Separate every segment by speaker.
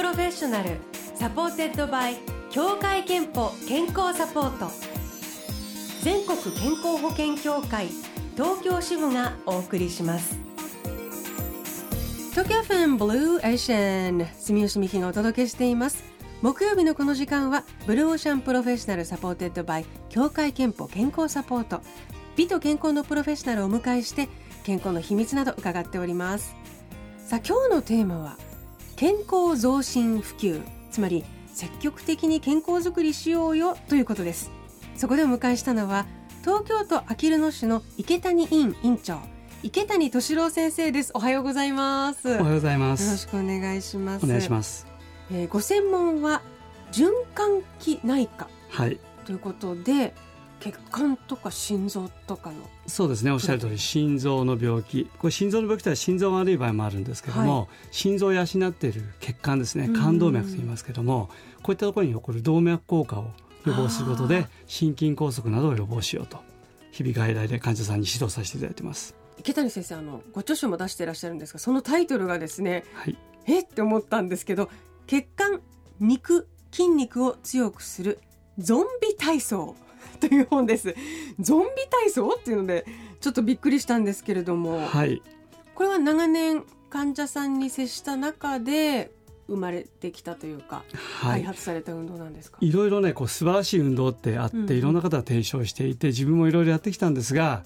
Speaker 1: professional supported by 協会けんぽ健康サポート。全国健康保険協会東京支部がお送りします。東京 FM Blue Ocean 住吉美紀がお届けしています。木曜日のこの時間は Blue Ocean professional supported by 協会けんぽ健康サポート。美と健康のプロフェッショナルをお迎えして健康の秘密など伺っております。さあ今日のテーマは健康増進普及つまり積極的に健康づくりしようよということです。そこでお迎えしたのは東京都あきる野市の池谷院院長池谷敏郎先生です。おはようございます。
Speaker 2: おはようございます。
Speaker 1: よろしくお願いします。
Speaker 2: お願いします。
Speaker 1: えー、ご専門は循環器内科
Speaker 2: はい。
Speaker 1: ということで血管とか心臓とかの。
Speaker 2: そうですね。おっしゃる通り心臓の病気。これ心臓の病気とは心臓が悪い場合もあるんですけども、はい、心臓を養っている血管ですね。冠動脈と言いますけどもこういったところに起こる動脈硬化を予防することで心筋梗塞などを予防しようと日々外来で患者さんに指導させていただいてます。
Speaker 1: 池谷先生あのご著書も出していらっしゃるんですがそのタイトルがですね、
Speaker 2: はい、
Speaker 1: えって思ったんですけど血管肉筋肉を強くするゾンビ体操という本です。ゾンビ体操っていうのでちょっとびっくりしたんですけれども、
Speaker 2: はい、
Speaker 1: これは長年患者さんに接した中で生まれてきたというか、はい、開発された運動なんですか？
Speaker 2: いろいろねこう素晴らしい運動ってあって、うん、いろんな方が提唱していて自分もいろいろやってきたんですが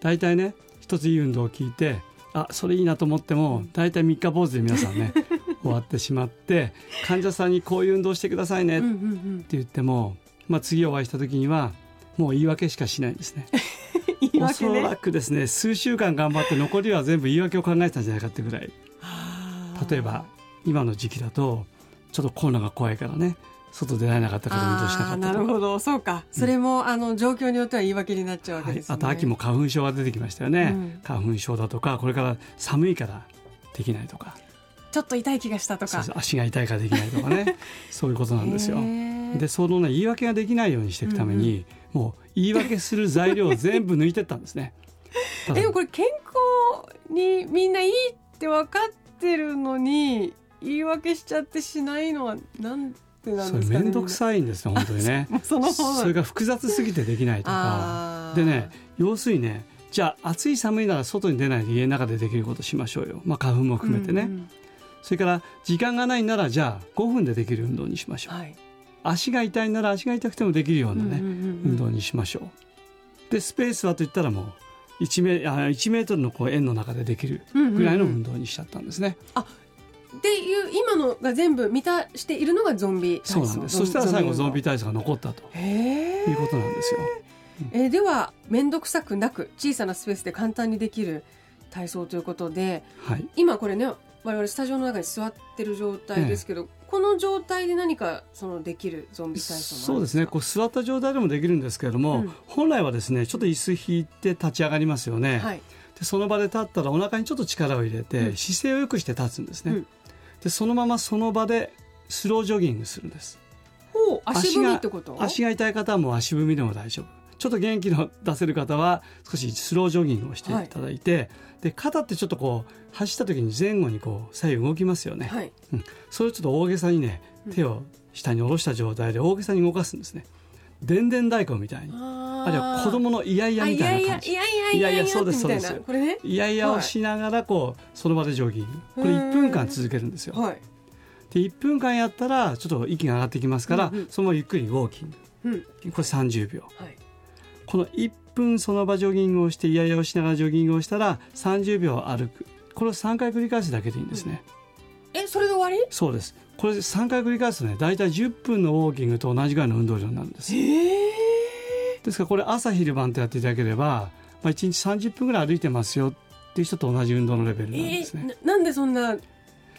Speaker 2: 大体ね一ついい運動を聞いてあそれいいなと思っても大体三日坊主で皆さんね 終わってしまって患者さんにこういう運動してくださいねって言っても、まあ、次お会いした時にはもう言い訳しかしないんですね。
Speaker 1: ね。お
Speaker 2: そらくですね数週間頑張って残りは全部言い訳を考えてたんじゃないかってぐらい。例えば今の時期だとちょっとコロナが怖いからね外出られなかったから運動しなかった
Speaker 1: なるほど。そうか、それも、あの状況によっては言い訳になっちゃうわけです、ね。
Speaker 2: はい、あと秋も花粉症が出てきましたよね、うん、花粉症だとかこれから寒いからできないとか。
Speaker 1: ちょっと痛い気がしたとか。
Speaker 2: 足が痛いからできないとかね。そういうことなんですよ。でそのね言い訳ができないようにしていくために、うんうん、もう言い訳する材料を全部抜いてったんですね。
Speaker 1: でもこれ健康にみんないいって分かってるのに言い訳しちゃってしないのはなんでなんですか
Speaker 2: ね。面倒くさいんですよ本当にね。そのそれが複雑すぎてできないとか。でね要するにねじゃあ暑い寒いなら外に出ないで家の中でできることしましょうよ。まあ花粉も含めてね。うんうんそれから時間がないならじゃあ5分でできる運動にしましょう、はい、足が痛いなら足が痛くてもできるようなね、運動にしましょう。でスペースはといったらもう1メあ1メートルのこう円の中でできるぐらいの運動にしちゃったんですね。
Speaker 1: うんうんうん、あっていう今のが全部満たしているのがゾンビ体操。
Speaker 2: そうなんです。そしたら最後ゾンビ体操が残ったということなんですよ。
Speaker 1: えー、では面倒くさくなく小さなスペースで簡単にできる体操ということで、はい、今これね我々スタジオの中に座ってる状態ですけど、ええ、この状態で何かそのできるゾンビ体操
Speaker 2: そうですね。こう座った状態でもできるんですけれども、うん、本来はですねちょっと椅子引いて立ち上がりますよね、はい、でその場で立ったらお腹にちょっと力を入れて、うん、姿勢を良くして立つんですね、うん、でそのままその場でスロージョギングするんです。
Speaker 1: 足踏みってこと？
Speaker 2: 足が痛い方はもう足踏みでも大丈夫ちょっと元気の出せる方は少しスロージョギングをしていただいて、はい、で肩ってちょっとこう走った時に前後にこう左右動きますよね、はい。うん、それをちょっと大げさにね手を下に下ろした状態で大げさに動かすんですね。でんでん太鼓みたいに。あるいは子供のイヤイヤみたいな感じ。
Speaker 1: いやいやいやいや
Speaker 2: そうですそうです。これね？イヤイヤをしながらこうその場でジョギング。これ1分間続けるんですよ。はい、で1分間やったらちょっと息が上がってきますから、うんうん、そのままゆっくりウォーキング、うん、これ30秒、はい、この1分その場ジョギングをしてイヤイヤをしながらジョギングをしたら30秒歩く。これを3回繰り返すだけでいいんですね、
Speaker 1: うん、えそれで終わり？
Speaker 2: そうです。これ3回繰り返すとね大体10分のウォーキングと同じぐらいの運動量になるんです。ですからこれ朝昼晩とやっていただければ、まあ、1日30分ぐらい歩いてますよっていう人と同じ運動のレベルなんですね、
Speaker 1: えー、なんでそんな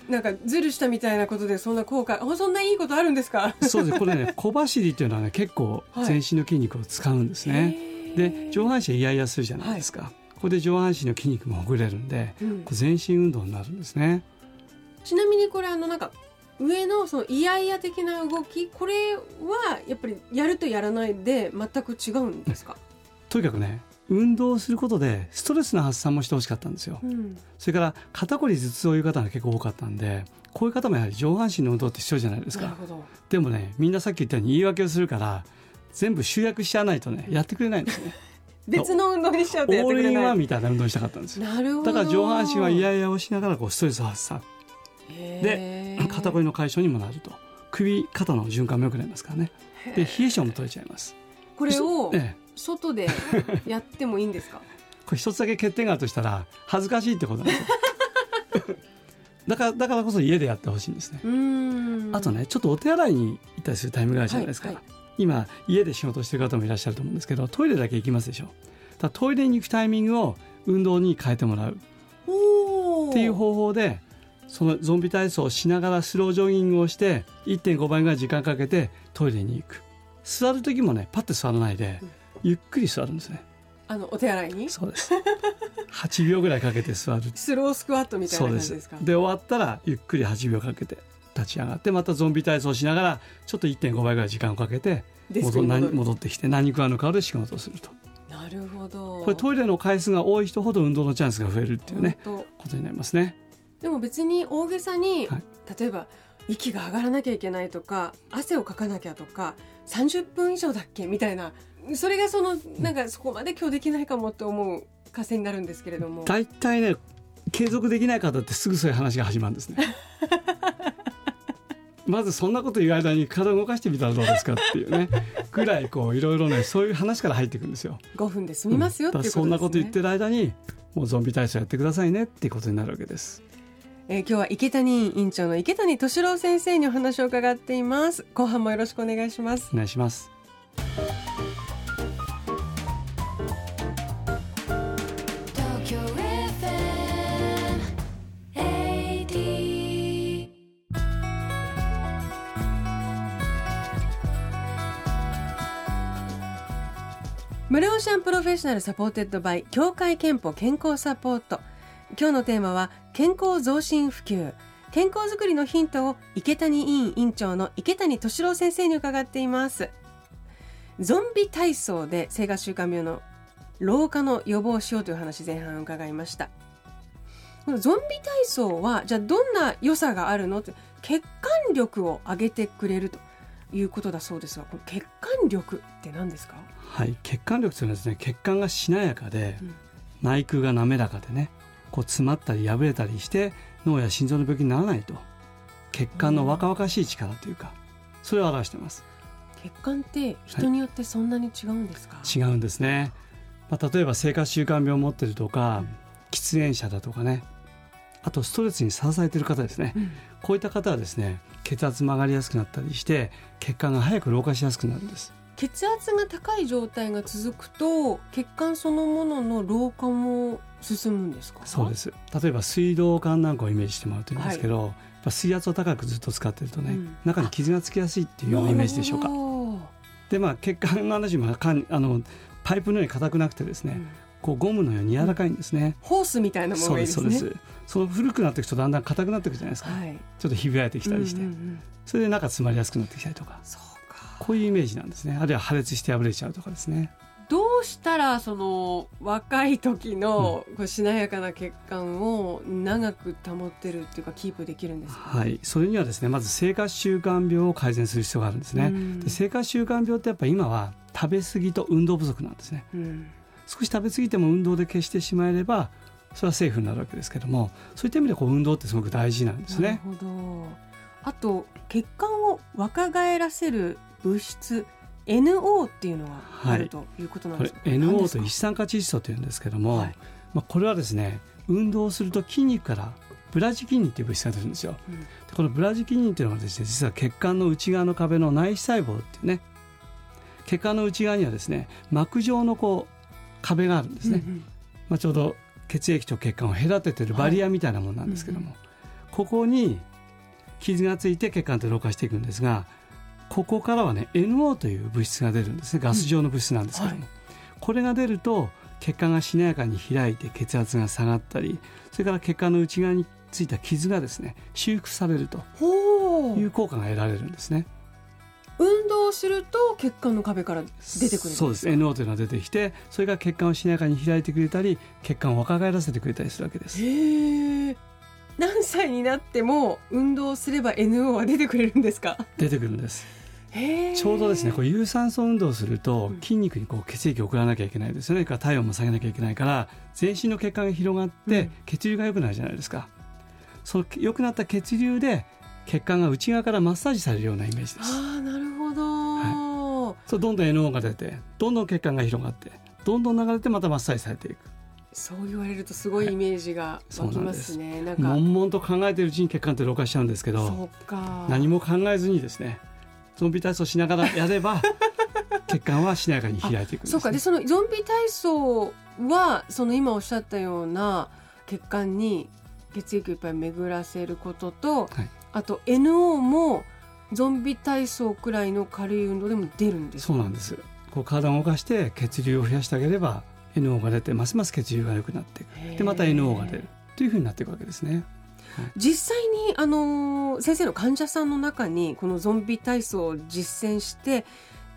Speaker 1: なんかずるしたみたいなことでそんな効果そんないいことあるんですか？
Speaker 2: そうです。これね 小走りっていうのはね結構全身の筋肉を使うんですね、はい、で上半身はイヤイヤするじゃないですか、はい、ここで上半身の筋肉もほぐれるんで、うん、全身運動になるんですね。
Speaker 1: ちなみにこれあのなんか上のそのイヤイヤ的な動きこれはやっぱりやるとやらないで全く違うんですか？
Speaker 2: とにかくね運動することでストレスの発散もしてほしかったんですよ、うん、それから肩こり頭痛をいう方が結構多かったんでこういう方もやはり上半身の運動って必要じゃないですか。でもねみんなさっき言ったように言い訳をするから全部集約しちゃわないとねやってくれないんですね。
Speaker 1: 別の運動にしちゃうとやってくれない。オールインワン
Speaker 2: みたいな運動したかったんですよ。
Speaker 1: なるほ
Speaker 2: ど。だから上半身は嫌々をしながらこうストレス発散。で肩こりの解消にもなると。首肩の循環も良くなりますからね。で冷え性も取れちゃいます。
Speaker 1: これを外でやってもいいんですか？
Speaker 2: これ一つだけ欠点があるとしたら恥ずかしいってことなんですよ。だからだからこそ家でやってほしいんですね。あとねちょっとお手洗いに行ったりするタイムがあるじゃないですか、はいはい、今家で仕事してる方もいらっしゃると思うんですけどトイレだけ行きますでしょ。だトイレに行くタイミングを運動に変えてもらう。っていう方法でそのゾンビ体操をしながらスロージョギングをして1.5倍ぐらい時間かけてトイレに行く。座る時もねパッて座らないでゆっくり座るんですね。
Speaker 1: あのお手洗いに？
Speaker 2: そうです。8秒ぐらいかけて座る。
Speaker 1: スロースクワットみたいな感じですか？
Speaker 2: で終わったらゆっくり8秒かけて立ち上がってまたゾンビ体操しながらちょっと1.5倍ぐらい時間をかけて戻戻ってきて何食わぬ顔で仕事をすると。
Speaker 1: なるほど。
Speaker 2: これトイレの回数が多い人ほど運動のチャンスが増えるっていうねことになりますね。
Speaker 1: でも別に大げさに、はい、例えば息が上がらなきゃいけないとか汗をかかなきゃとか30分以上だっけ？みたいなそれがそのなんかそこまで今日できないかもって思う河川になるんですけれども。
Speaker 2: 大体ね継続できない方ってすぐそういう話が始まるんですね。まずそんなこと言う間に体を動かしてみたらどうですかっていうね。ぐらいこういろいろねそういう話から入っていくんですよ。
Speaker 1: 5分で済みますよ、うん、
Speaker 2: そんなこと言ってる間にもうゾンビ体操やってくださいねっていうことになるわけです。
Speaker 1: えー、今日は池谷院長の池谷敏郎先生にお話を伺っています。後半もよろしくお願いします。
Speaker 2: お願いします
Speaker 1: Blue Ocean professional supported by 協会けんぽ健康サポート。今日のテーマは健康増進普及。健康づくりのヒントを池谷医院院長の池谷敏郎先生に伺っています。ゾンビ体操で生活習慣病の老化の予防しようという話前半伺いました。このゾンビ体操はじゃあどんな良さがあるの？って血管力を上げてくれると。いうことだそうですがこの血管力って何ですか？
Speaker 2: はい血管力というのはですね血管がしなやかで、うん、内腔が滑らかでねこう詰まったり破れたりして脳や心臓の病気にならないと。血管の若々しい力というかそれを表してます。
Speaker 1: 血管って人によってそんなに違うんですか、は
Speaker 2: い、違うんですね、まあ、例えば生活習慣病を持ってるとか、うん、喫煙者だとかね。あとストレスにさらされている方ですね、うん、こういった方はですね血圧曲がりやすくなったりして血管が早く老化しやすくなるんです。
Speaker 1: 血圧が高い状態が続くと血管そのものの老化も進むんですか？
Speaker 2: そうです。例えば水道管なんかをイメージしてもらうといいんですけど、はい、水圧を高くずっと使ってるとね、うん、中に傷がつきやすいっていうようなイメージでしょうか。でまあ血管の話もあのパイプのように硬くなくてですね、うん、こうゴムのように柔らかいんですね、
Speaker 1: うん、ホースみたいなものがいいですね。そうです
Speaker 2: その古くなっていくとだんだん硬くなっていくじゃないですか、はい、ちょっとひび割れてきたりして、うんうんうん、それで中詰まりやすくなってきたりとか。こういうイメージなんですね。あるいは破裂して破れちゃうとかですね。
Speaker 1: どうしたらその若い時のこうしなやかな血管を長く保ってるっていうかキープできるんですか、
Speaker 2: はい。それにはですねまず生活習慣病を改善する必要があるんですね、で生活習慣病ってやっぱ今は食べ過ぎと運動不足なんですね、うん、少し食べ過ぎても運動で消してしまえればそれはセーフになるわけですけどもそういった意味でこう運動ってすごく大事なんですね。
Speaker 1: あと血管を若返らせる物質 NO っていうのがあるということなんですか、
Speaker 2: はい、NO と一酸化窒素というんですけども、はい、まあ、これはですね運動すると筋肉からブラジキニンという物質が出るんですよ、うん、このブラジキニンというのはですね実は血管の内側の壁の内皮細胞っていうね血管の内側にはですね膜状のこう壁があるんですね、うんうん、まあ、ちょうど血液と血管を隔ててるバリアみたいなものなんですけども、はいうんうん、ここに傷がついて血管って老化していくんですがここからはね NO という物質が出るんですね。ガス状の物質なんですけども、うん。はい、これが出ると血管がしなやかに開いて血圧が下がったりそれから血管の内側についた傷がですね修復されるという効果が得られるんですね。
Speaker 1: 運動すると血管の壁から出てくる
Speaker 2: そうです。NO というのが出てきてそれが血管をしなやかに開いてくれたり血管を若返らせてくれたりするわけです。
Speaker 1: へ何歳になっても運動すれば NO は出てくれるんですか？
Speaker 2: 出てくるんです。ちょうどですねこう有酸素運動をすると筋肉にこう血液を送らなきゃいけないですよね。から体温も下げなきゃいけないから全身の血管が広がって血流が良くなるじゃないですか、その良くなった血流で血管が内側からマッサージされるようなイメージです。
Speaker 1: ああな
Speaker 2: そうどんどん NO が出てどんどん血管が広がってどんどん流れてまたマッサージされていく。
Speaker 1: そう言われるとすごいイメージが湧きますね、はい、なんか。
Speaker 2: 悶々と考えてるうちに血管って老化しちゃうんですけど何も考えずにですねゾンビ体操しながらやれば 血管はしなやかに開いていく、ね、
Speaker 1: そうか。でそのゾンビ体操はその今おっしゃったような血管に血液をいっぱい巡らせることと、はい、あと NO もゾンビ体操くらいの軽い運動でも出るんです
Speaker 2: そうなんです。こう体を動かして血流を増やしてあげれば NO が出てますます血流が良くなっていくでまた NO が出るというふうになっていくわけですね。
Speaker 1: 実際にあの先生の患者さんの中にこのゾンビ体操を実践して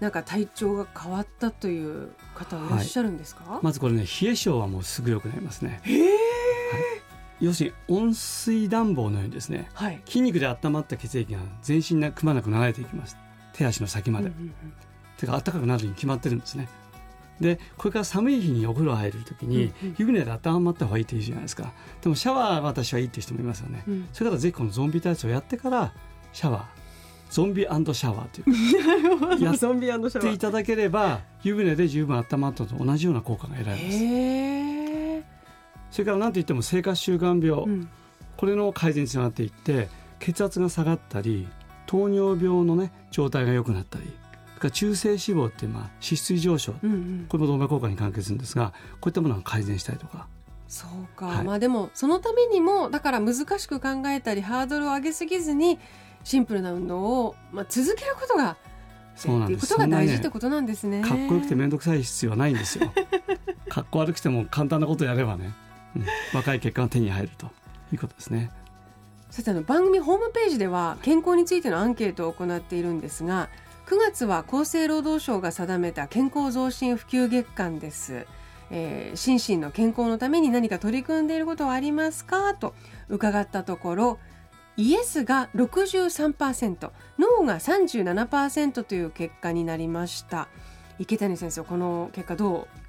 Speaker 1: なんか体調が変わったという方はいらっしゃるんですか、
Speaker 2: はい、まずこれね冷え性はもうすぐ良くなりますね。
Speaker 1: はい
Speaker 2: 要するに温水暖房のようにですね、はい、筋肉で温まった血液が全身にくまなく流れていきます。手足の先まで、うんうんうん、手が暖かくなるに決まってるんですね。でこれから寒い日にお風呂入る時に、湯船で温まった方がいいって言うじゃないですか。でもシャワーは私はいいっていう人もいますよね、うん、それからぜひこのゾンビ体操をやってからシャワー。ゾンビシャワーという。やっていただければ湯船で十分温まったと同じような効果が得られますそれから何といっても生活習慣病、うん、これの改善につながっていって血圧が下がったり糖尿病のね状態が良くなったりから中性脂肪っていうまあ脂質異常症、うんうん、これも動脈硬化に関係するんですがこういったものが改善したりとか。
Speaker 1: そうか、はい、まあでもそのためにもだから難しく考えたりハードルを上げすぎずにシンプルな運動を、まあ、続けることがそうなんです。ことが大事ってことなんですね、
Speaker 2: ね、かっこよくて面倒くさい必要はないんですよ。かっこ悪くても簡単なことやればね、うん、若い結果が手に入るということですね。
Speaker 1: さてあの番組ホームページでは健康についてのアンケートを行っているんですが9月は厚生労働省が定めた健康増進普及月間です。えー、心身の健康のために何か取り組んでいることはありますか？と伺ったところイエスが63%ノーが37%という結果になりました。池谷先生この結果ど
Speaker 2: う？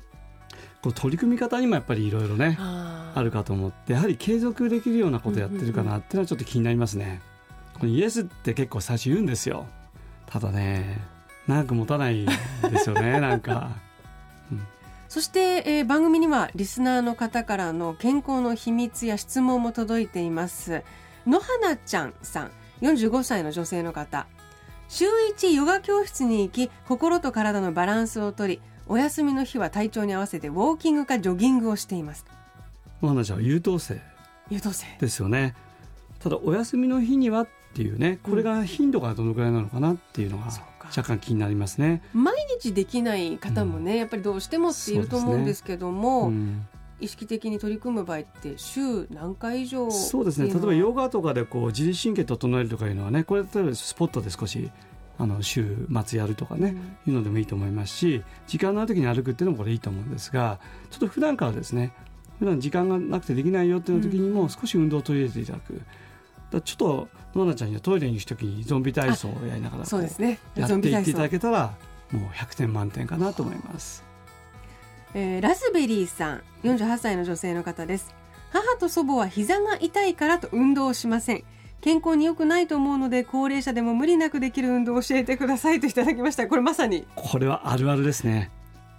Speaker 2: こう取り組み方にもやっぱりいろいろねあるかと思ってやはり継続できるようなことやってるかなっていうのはちょっと気になりますね。このイエスって結構最初言うんですよ。ただね長く持たないですよね なんか、
Speaker 1: うん、そして、えー、番組にはリスナーの方からの健康の秘密や質問も届いています。野花ちゃんさん45歳の女性の方週1ヨガ教室に行き心と体のバランスをとりお休みの日は体調に合わせてウォーキングかジョギングをしています。
Speaker 2: 野花ちゃ優等生。
Speaker 1: 優等生。
Speaker 2: ですよね。ただお休みの日にはっていうねこれが頻度がどのくらいなのかなっていうのが若干気になりますね。
Speaker 1: 毎日できない方もね、うん、やっぱりどうしてもっていると思うんですけども、ね。うん、意識的に取り組む場合って週何回以上
Speaker 2: そうですね。例えばヨガとかでこう自律神経整えるとかいうのはねこれ例えばスポットで少しあの週末やるとかね、うん、いうのでもいいと思いますし時間のある時に歩くっていうのもこれいいと思うんですがちょっと普段からですね普段時間がなくてできないよっていう時にも少し運動を取り入れていただく。だちょっとノナちゃんにはトイレに行く時にゾンビ体操をやりながら
Speaker 1: そうですね。
Speaker 2: やっていっていただけたらもう100点満点かなと思います、
Speaker 1: えー、ラズベリーさん48歳の女性の方です。母と祖母は膝が痛いからと運動しません。健康に良くないと思うので高齢者でも無理なくできる運動を教えてくださいといただきました。これまさに。
Speaker 2: これはあるあるですね。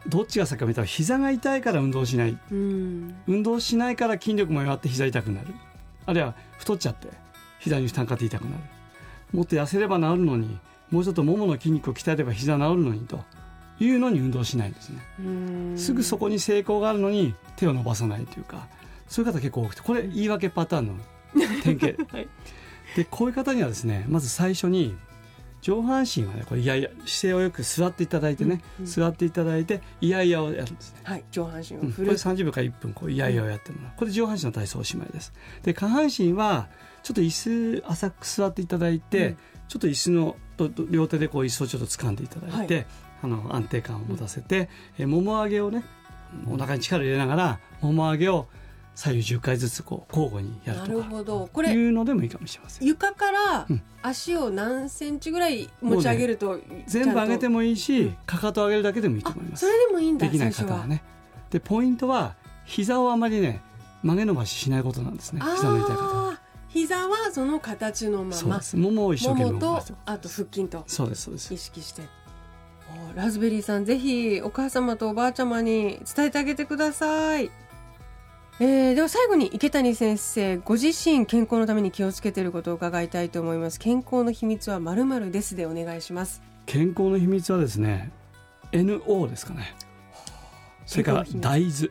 Speaker 2: どっちが先か見たら膝が痛いから運動しない、うん、運動しないから筋力も弱って膝痛くなる。あるいは太っちゃって膝に負担かかって痛くなる。もっと痩せれば治るのにもうちょっとももの筋肉を鍛えれば膝治るのにというのに運動しないんですね。すぐそこに成功があるのに手を伸ばさないというかそういう方結構多くてこれ言い訳パターンの典型、はい、でこういう方にはですねまず最初に上半身はねこれいやいや姿勢をよく座っていただいてね、うんうん、座っていただいていやいやをやるんですね。
Speaker 1: はい上半身を振る、
Speaker 2: うん、これ30秒から1分こういやいやをやってもらう。これ上半身の体操おしまいです。で下半身はちょっと椅子浅く座っていただいて、うん、ちょっと椅子の両手でこう椅子をちょっと掴んでいただいて、はい、あの安定感を持たせて、うん、えもも上げをねお腹に力を入れながらもも上げを左右10回ずつこう交互にやるとか。なるほど。これいうのでもいいかもしれません。
Speaker 1: 床から足を何センチぐらい持ち上げると、
Speaker 2: ね、全部上げてもいいし、かかと上げるだけでもいいと思います。
Speaker 1: それでもいいんだ
Speaker 2: できない方はね。でポイントは膝をあまりね曲げ伸ばししないことなんですね。膝の痛い方
Speaker 1: 膝はその形のまま。
Speaker 2: ももを一生懸命
Speaker 1: とあと腹筋と。
Speaker 2: そうですそうです。
Speaker 1: 意識して。ラズベリーさんぜひお母様とおばあちゃまに伝えてあげてくださいえー、では最後に池谷先生ご自身健康のために気をつけていることを伺いたいと思います。健康の秘密はまるまるですでお願いします。
Speaker 2: 健康の秘密はですね NO ですかね。それから大豆。ちょっ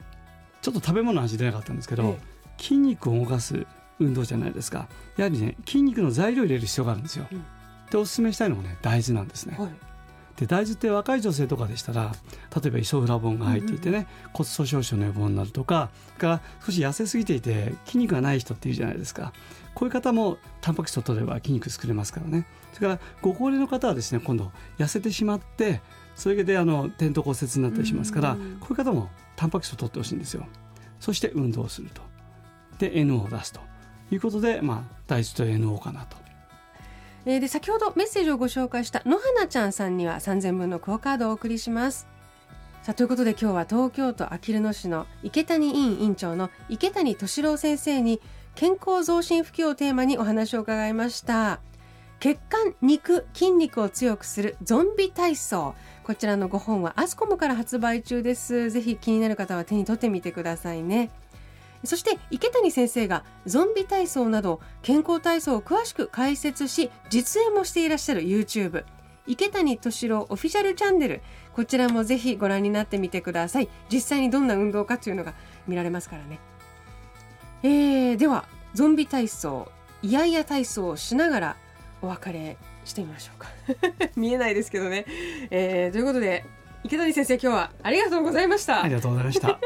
Speaker 2: と食べ物の味出なかったんですけど、ええ、筋肉を動かす運動じゃないですか。やはりね筋肉の材料を入れる必要があるんですよ、うん、でおすすめしたいのがね大豆なんですね、はいで大豆って若い女性とかでしたら例えばイソフラボンが入っていてね、うん、骨粗しょう症の予防になるとかから少し痩せすぎていて筋肉がない人っていうじゃないですか。こういう方もタンパク質を取れば筋肉作れますからね。それからご高齢の方はですね今度痩せてしまってそれであの転倒骨折になったりしますから、うん、こういう方もタンパク質を取ってほしいんですよ。そして運動すると。で NO を出すということで、まあ、大豆と NO かなと
Speaker 1: えー、で先ほどメッセージをご紹介した野花ちゃんさんには3000分のクオカードをお送りします。さあということで今日は東京都あきる野市の池谷委員委員長の池谷敏郎先生に健康増進普及をテーマにお話を伺いました。血管肉筋肉を強くするゾンビ体操。こちらの5本はアスコムから発売中です。ぜひ気になる方は手に取ってみてくださいね。そして池谷先生がゾンビ体操など健康体操を詳しく解説し実演もしていらっしゃる YouTube 池谷敏郎オフィシャルチャンネル。こちらもぜひご覧になってみてください。実際にどんな運動かというのが見られますからね。えー、ではゾンビ体操イヤイヤ体操をしながらお別れしてみましょうか。見えないですけどね、えー、ということで池谷先生今日はありがとうございました。
Speaker 2: ありがとうございました。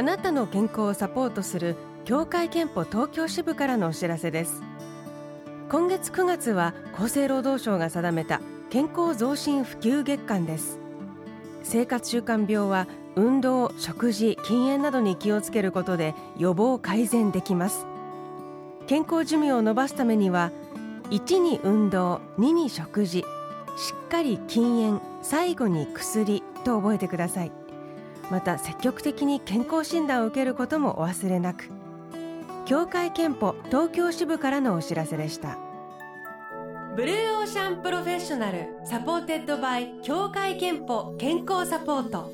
Speaker 1: あなたの健康をサポートする協会憲法東京支部からのお知らせです。今月9月は厚生労働省が定めた健康増進普及月間です。生活習慣病は運動、食事、禁煙などに気をつけることで予防改善できます。健康寿命を延ばすためには1に運動、2に食事しっかり禁煙、最後に薬と覚えてください。また積極的に健康診断を受けることもお忘れなく。協会けんぽ東京支部からのお知らせでした。 Blue Ocean professional supported by 協会けんぽ健康サポート。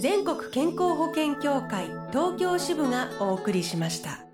Speaker 1: 全国健康保険協会東京支部がお送りしました。